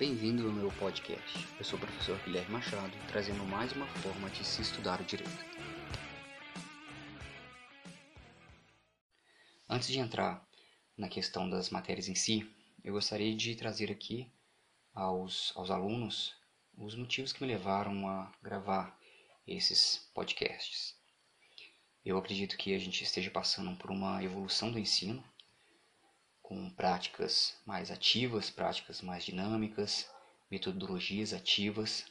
Bem-vindo ao meu podcast. Eu sou o professor Guilherme Machado, trazendo mais uma forma de se estudar o direito. Antes de entrar na questão das matérias em si, eu gostaria de trazer aqui aos, aos alunos os motivos que me levaram a gravar esses podcasts. Eu acredito que a gente esteja passando por uma evolução do ensino, com práticas mais ativas, práticas mais dinâmicas, metodologias ativas.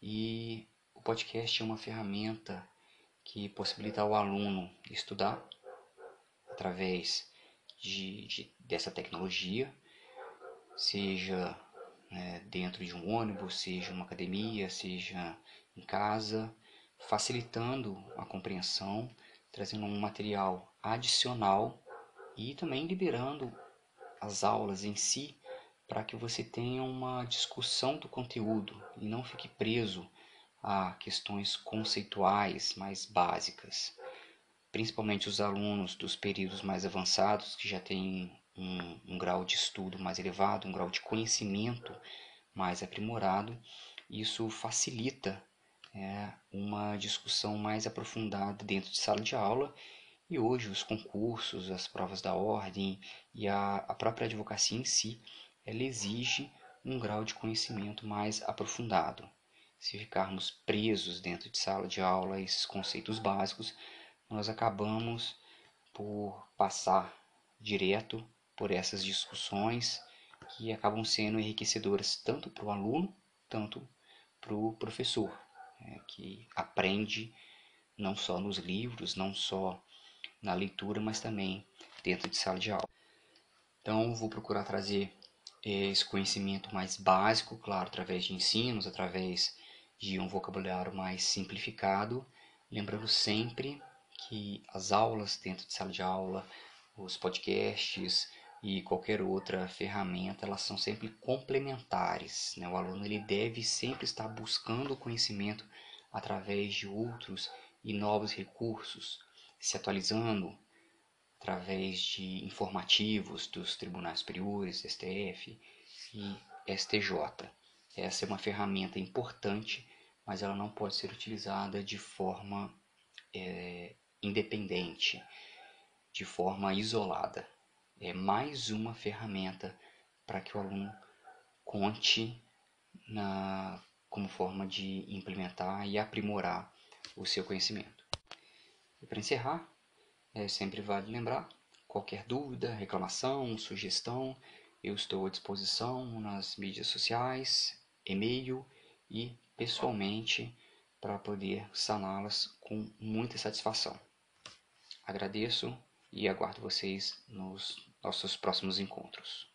E o podcast é uma ferramenta que possibilita ao aluno estudar através de, de dessa tecnologia, seja né, dentro de um ônibus, seja numa academia, seja em casa, facilitando a compreensão, trazendo um material adicional e também liberando as aulas em si para que você tenha uma discussão do conteúdo e não fique preso a questões conceituais mais básicas. Principalmente os alunos dos períodos mais avançados, que já têm um, um grau de estudo mais elevado, um grau de conhecimento mais aprimorado, isso facilita é, uma discussão mais aprofundada dentro de sala de aula e hoje os concursos, as provas da ordem e a, a própria advocacia em si, ela exige um grau de conhecimento mais aprofundado. Se ficarmos presos dentro de sala de aula a esses conceitos básicos, nós acabamos por passar direto por essas discussões que acabam sendo enriquecedoras tanto para o aluno, tanto para o professor, né, que aprende não só nos livros, não só na leitura, mas também dentro de sala de aula. Então, vou procurar trazer esse conhecimento mais básico, claro, através de ensinos, através de um vocabulário mais simplificado, lembrando sempre que as aulas dentro de sala de aula, os podcasts e qualquer outra ferramenta, elas são sempre complementares. Né? O aluno ele deve sempre estar buscando o conhecimento através de outros e novos recursos, se atualizando através de informativos dos tribunais superiores, STF e STJ. Essa é uma ferramenta importante, mas ela não pode ser utilizada de forma é, independente, de forma isolada. É mais uma ferramenta para que o aluno conte na, como forma de implementar e aprimorar o seu conhecimento. E para encerrar, é sempre vale lembrar, qualquer dúvida, reclamação, sugestão, eu estou à disposição nas mídias sociais, e-mail e pessoalmente para poder saná-las com muita satisfação. Agradeço e aguardo vocês nos nossos próximos encontros.